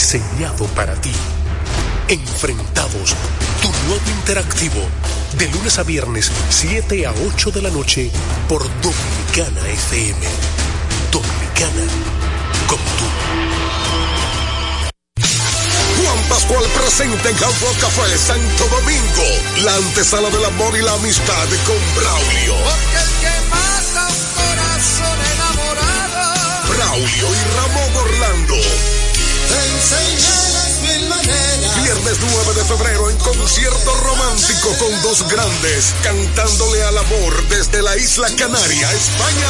diseñado para ti. Enfrentados, tu nuevo interactivo, de lunes a viernes, 7 a 8 de la noche, por Dominicana FM. Dominicana, como tú. Juan Pascual presente en Hard Café Santo Domingo, la antesala del amor y la amistad con Braulio. Porque el que mata un corazón enamorado. Braulio y Ramón Orlando. Viernes 9 de febrero en concierto romántico con dos grandes cantándole al amor desde la isla Canaria, España,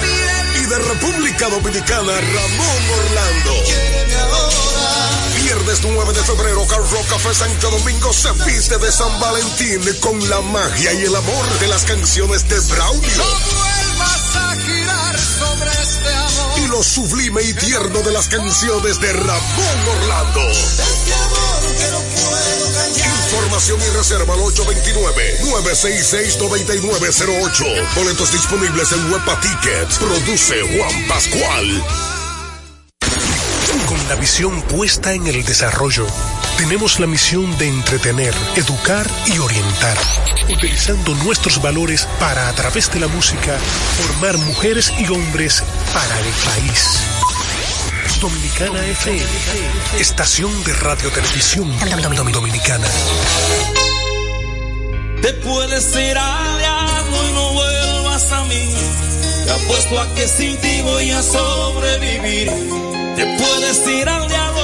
piel. Y de República Dominicana, Ramón Orlando. Viernes 9 de febrero, Car Rock Café Santo Domingo se viste de San Valentín con la magia y el amor de las canciones de Braulio. No vuelvas a girar. Y lo sublime y tierno de las canciones de Ramón Orlando. Información y reserva al 829-966-9908. Boletos disponibles en Huepa Tickets. Produce Juan Pascual. Con la visión puesta en el desarrollo, tenemos la misión de entretener, educar y orientar, utilizando nuestros valores para, a través de la música, formar mujeres y hombres para el país. Dominicana FM, estación de radio televisión dominicana. Te puedes ir aliado y no vuelvas a mí. Te apuesto a que sin ti voy a sobrevivir. Te puedes ir al diablo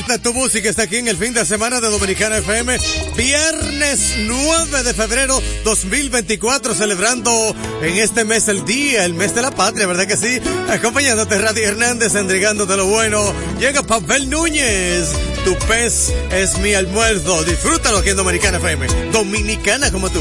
Salta tu música está aquí en el fin de semana de Dominicana FM, viernes 9 de febrero 2024, celebrando en este mes el día, el mes de la patria, ¿verdad que sí? Acompañándote Radio Hernández, entregándote lo bueno. Llega Pavel Núñez, tu pez es mi almuerzo. Disfrútalo aquí en Dominicana FM, dominicana como tú.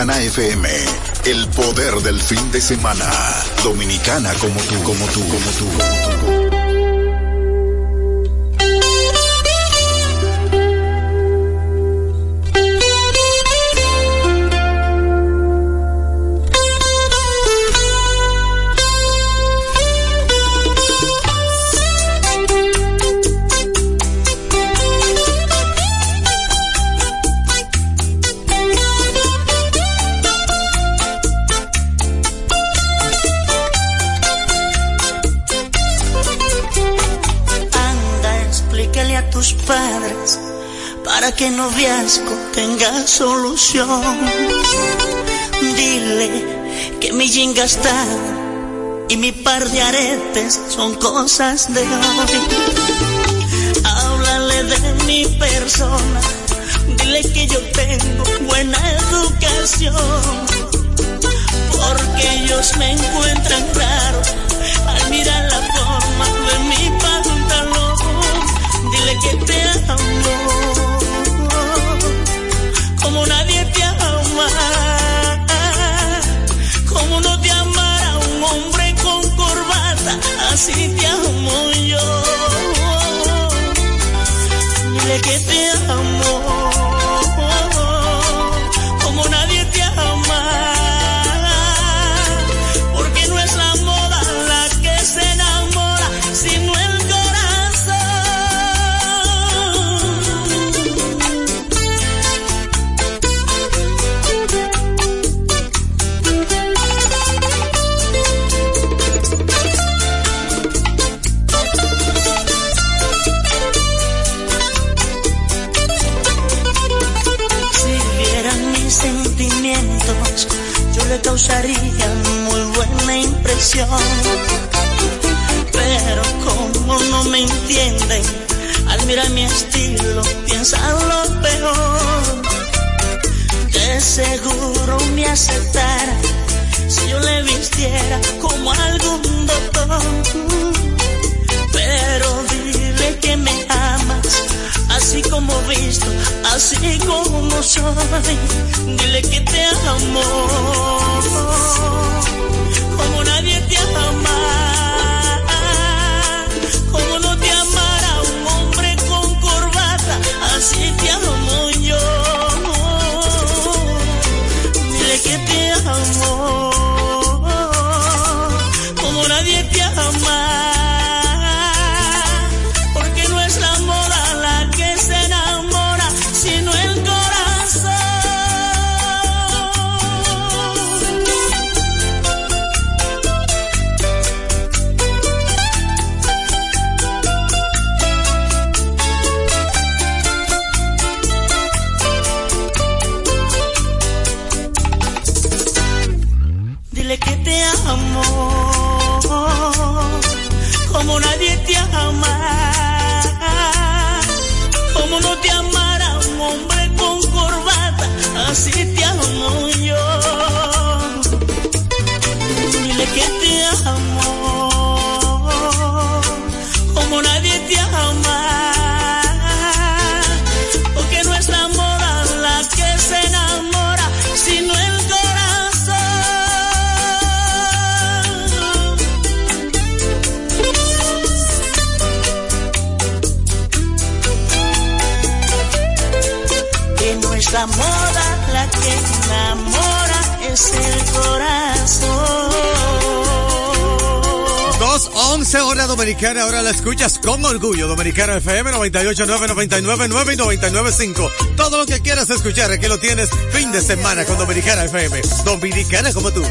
Dominicana FM. El poder del fin de semana. Dominicana como tú, como tú, como tú, como tú. para que el noviazgo tenga solución. Dile que mi jean gastado y mi par de aretes son cosas de hoy. Háblale de mi persona, dile que yo tengo buena educación. Porque ellos me encuentran raro al mirar la forma de mi pantalón. Dile que te amo así como algún doctor. Pero dile que me amas, así como visto, así como soy. Dile que te amo, como nadie te ama, como no te amará un hombre con corbata, así 11 horas dominicana, ahora la escuchas con orgullo. Dominicana FM 989, 999 y Todo lo que quieras escuchar, aquí lo tienes fin de semana con Dominicana FM. Dominicana como tú.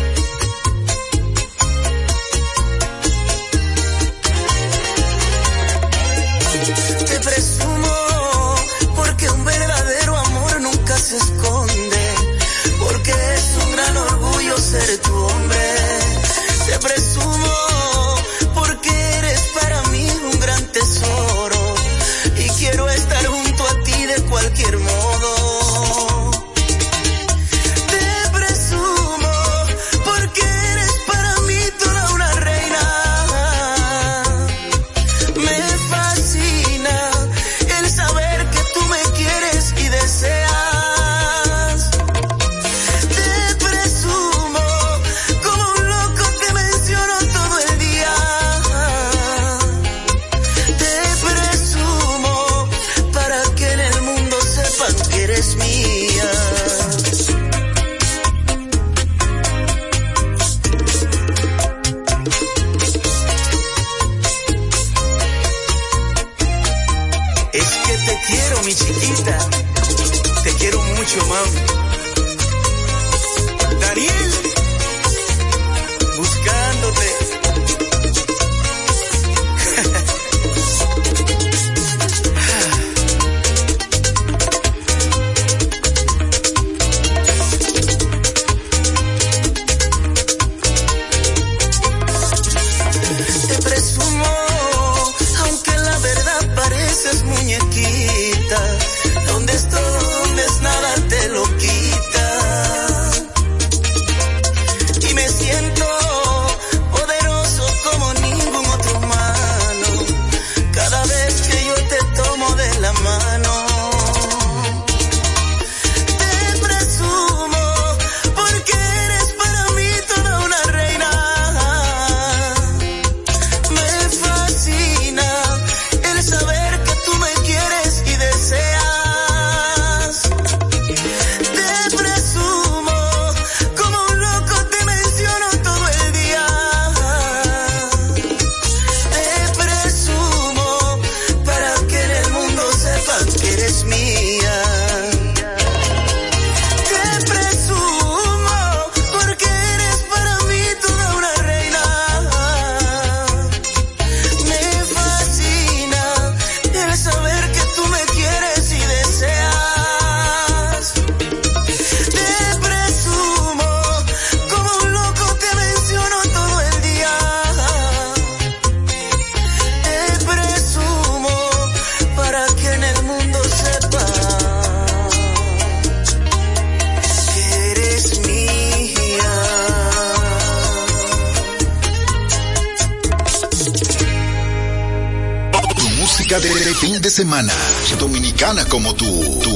Música de, fin de semana. Dominicana como tú, tú.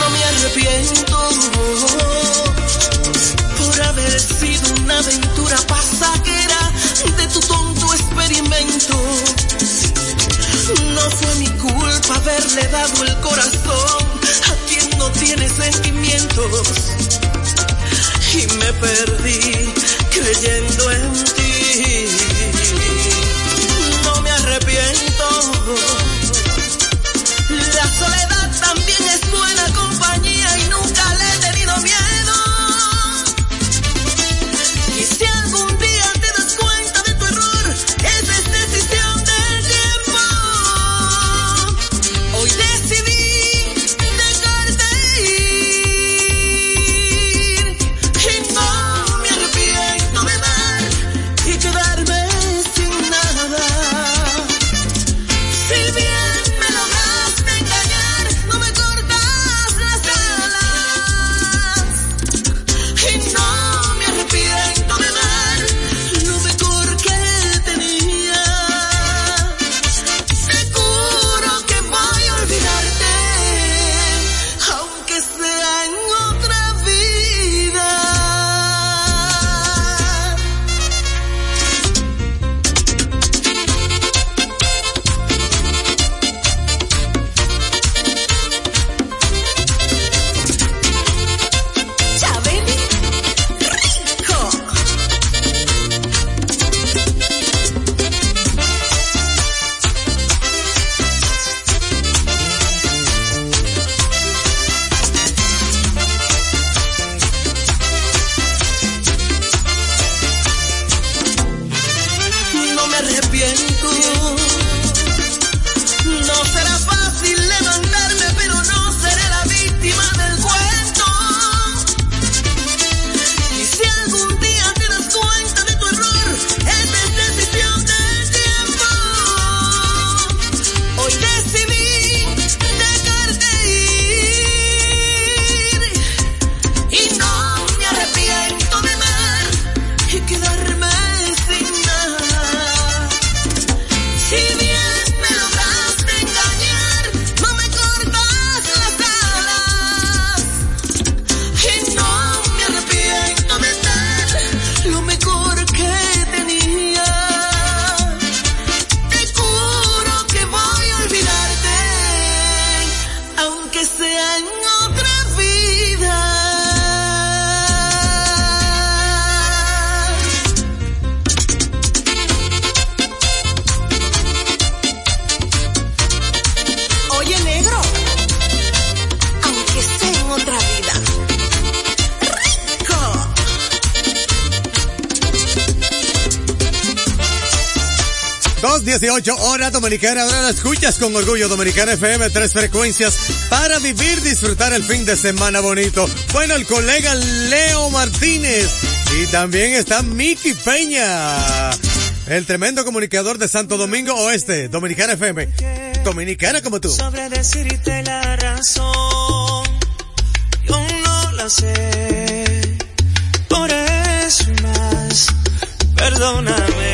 No me arrepiento por haber sido una aventura pasajera de tu tonto experimento. No fue mi culpa haberle dado el corazón a quien no tiene sentimientos. Y me perdí creyendo en ti. No me arrepiento. 2.18 hora dominicana, ahora la escuchas con orgullo Dominicana FM, tres frecuencias para vivir, disfrutar el fin de semana bonito. Bueno, el colega Leo Martínez y también está Miki Peña, el tremendo comunicador de Santo Domingo Oeste, Dominicana FM, dominicana como tú. sobre decirte la razón. Yo no la sé. Por eso más, perdóname.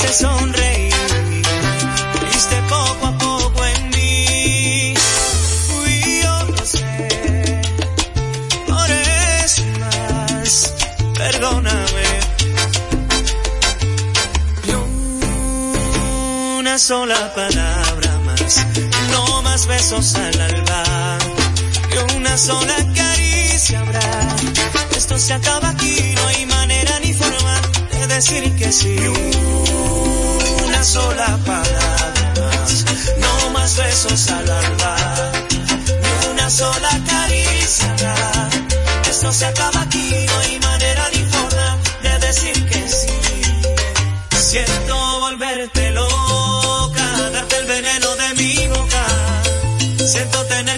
quise sonreír, viste poco a poco en mí. Uy, yo lo sé, por eso más, perdóname. Y una sola palabra más, no más besos al alba, y una sola caricia habrá. Esto se acaba aquí, no hay manera ni forma de decir que sí sola palabra más, no más besos al alba, ni una sola caricia. Esto se acaba aquí, no hay manera ni forma de decir que sí. Siento volverte loca, darte el veneno de mi boca, siento tener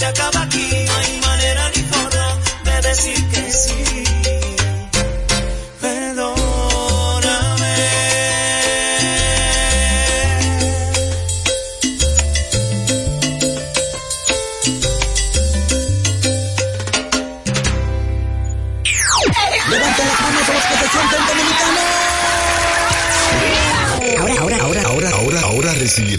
se acaba aquí.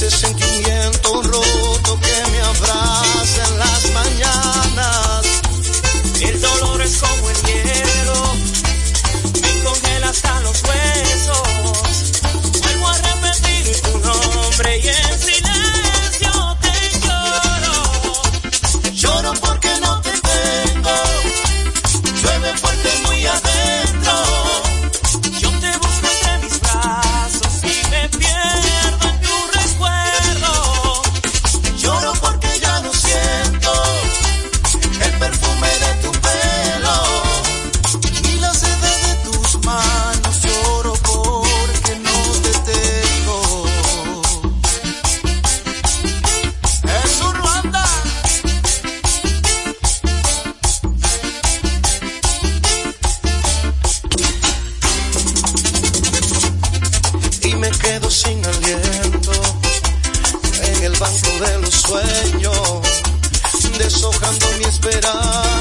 veces love.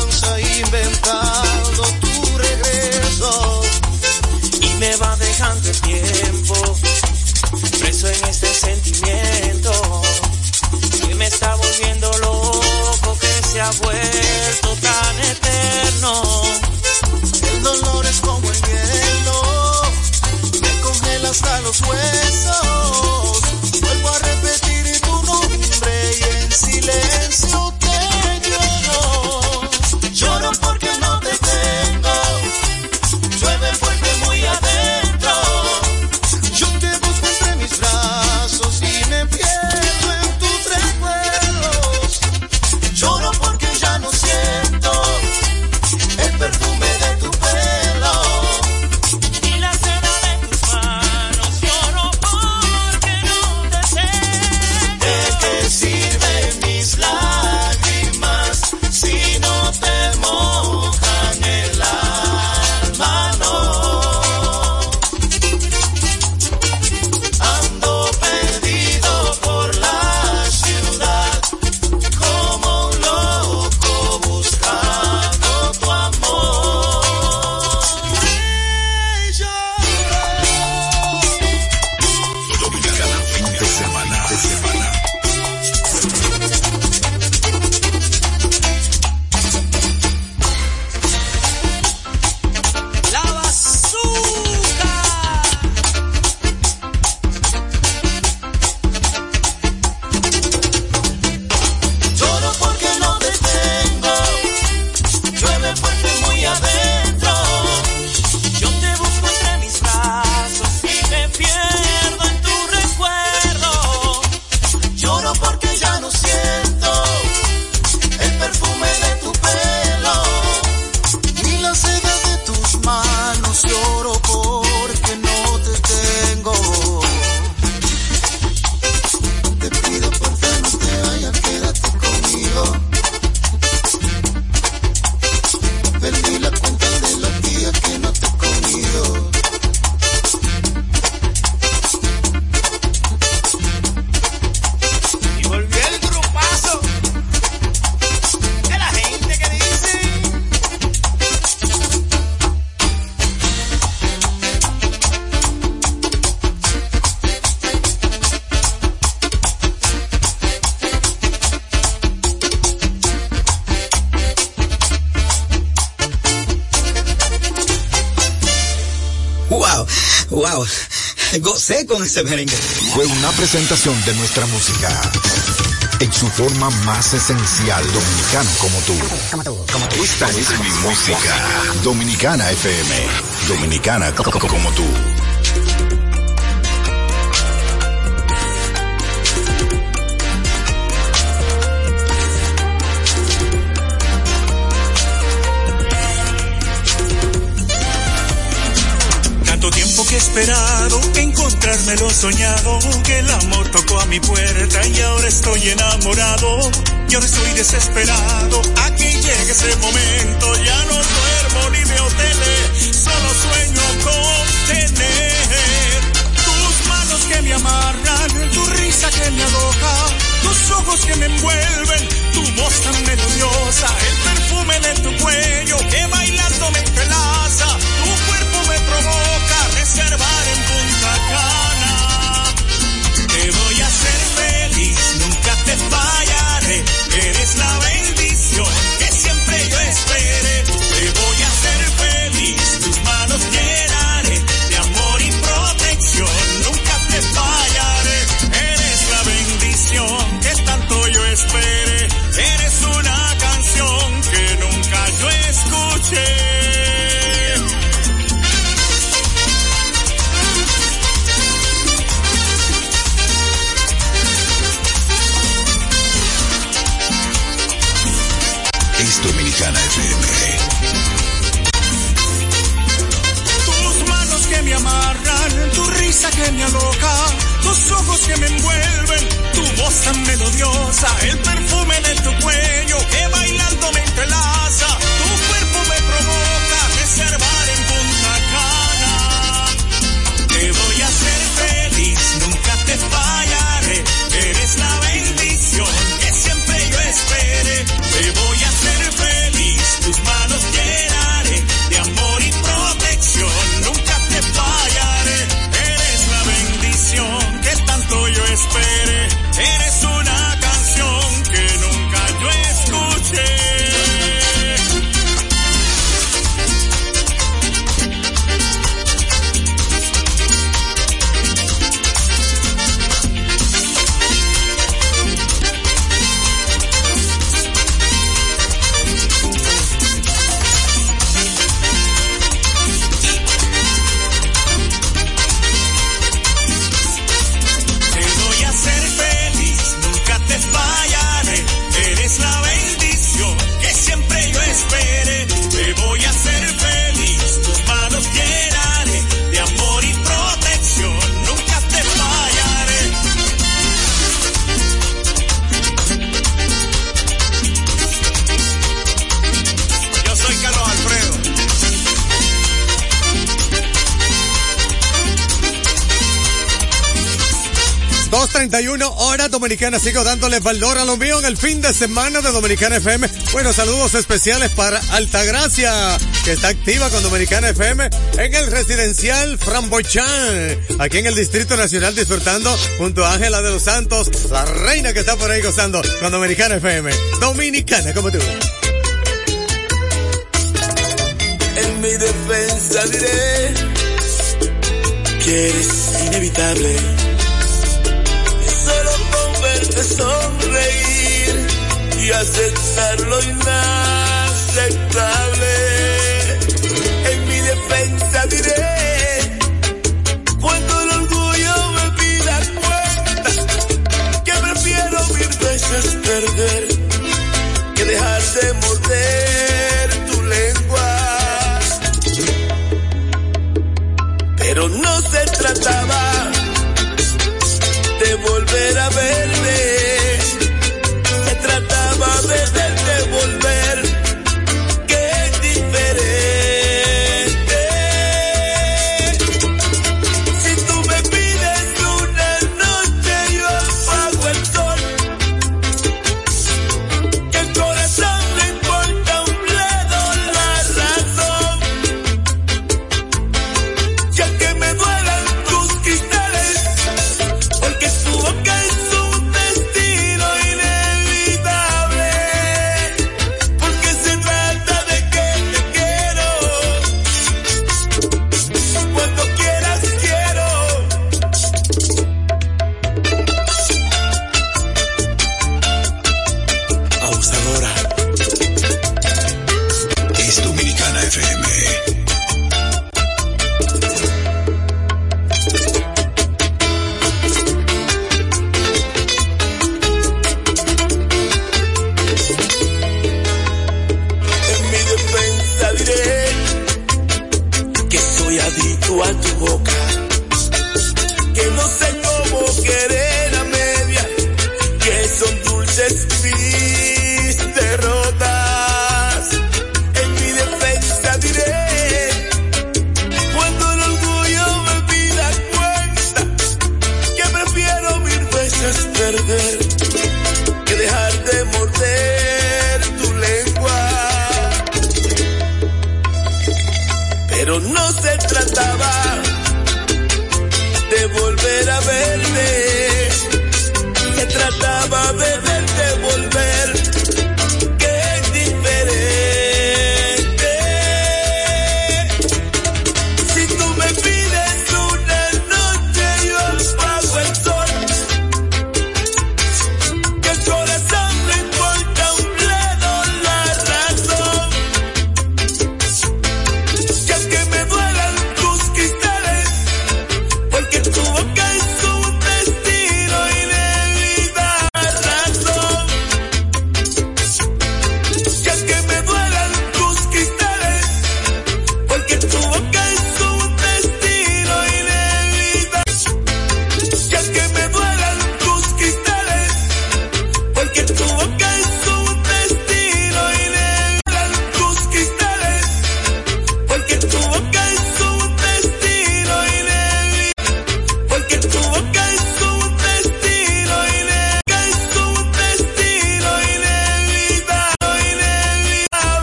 Ese merengue. Fue una presentación de nuestra música en su forma más esencial, dominicana como tú. Como tú, como tú. Esta es mi música, Dominicana FM, dominicana co- co- como tú. Que esperado encontrarme lo soñado, que el amor tocó a mi puerta y ahora estoy enamorado. Y ahora estoy desesperado a que llegue ese momento. Ya no duermo ni veo tele, solo sueño con tener tus manos que me amarran, tu risa que me aloja, tus ojos que me envuelven, tu voz tan melodiosa, el perfume de tu cuello que bailando me entrelaza, eres la Dominicana FM. Tus manos que me amarran, tu risa que me aloca, tus ojos que me envuelven, tu voz tan melodiosa, el perfume de tu cuello que bailando me entrelaza, 2.31 horas Dominicana. Sigo dándole valor a lo mío en el fin de semana de Dominicana FM. Bueno, saludos especiales para Altagracia, que está activa con Dominicana FM en el residencial Framboyán, aquí en el Distrito Nacional disfrutando junto a Ángela de los Santos, la reina que está por ahí gozando con Dominicana FM. Dominicana, como tú. En mi defensa diré que eres inevitable. Y aceptar lo inaceptable.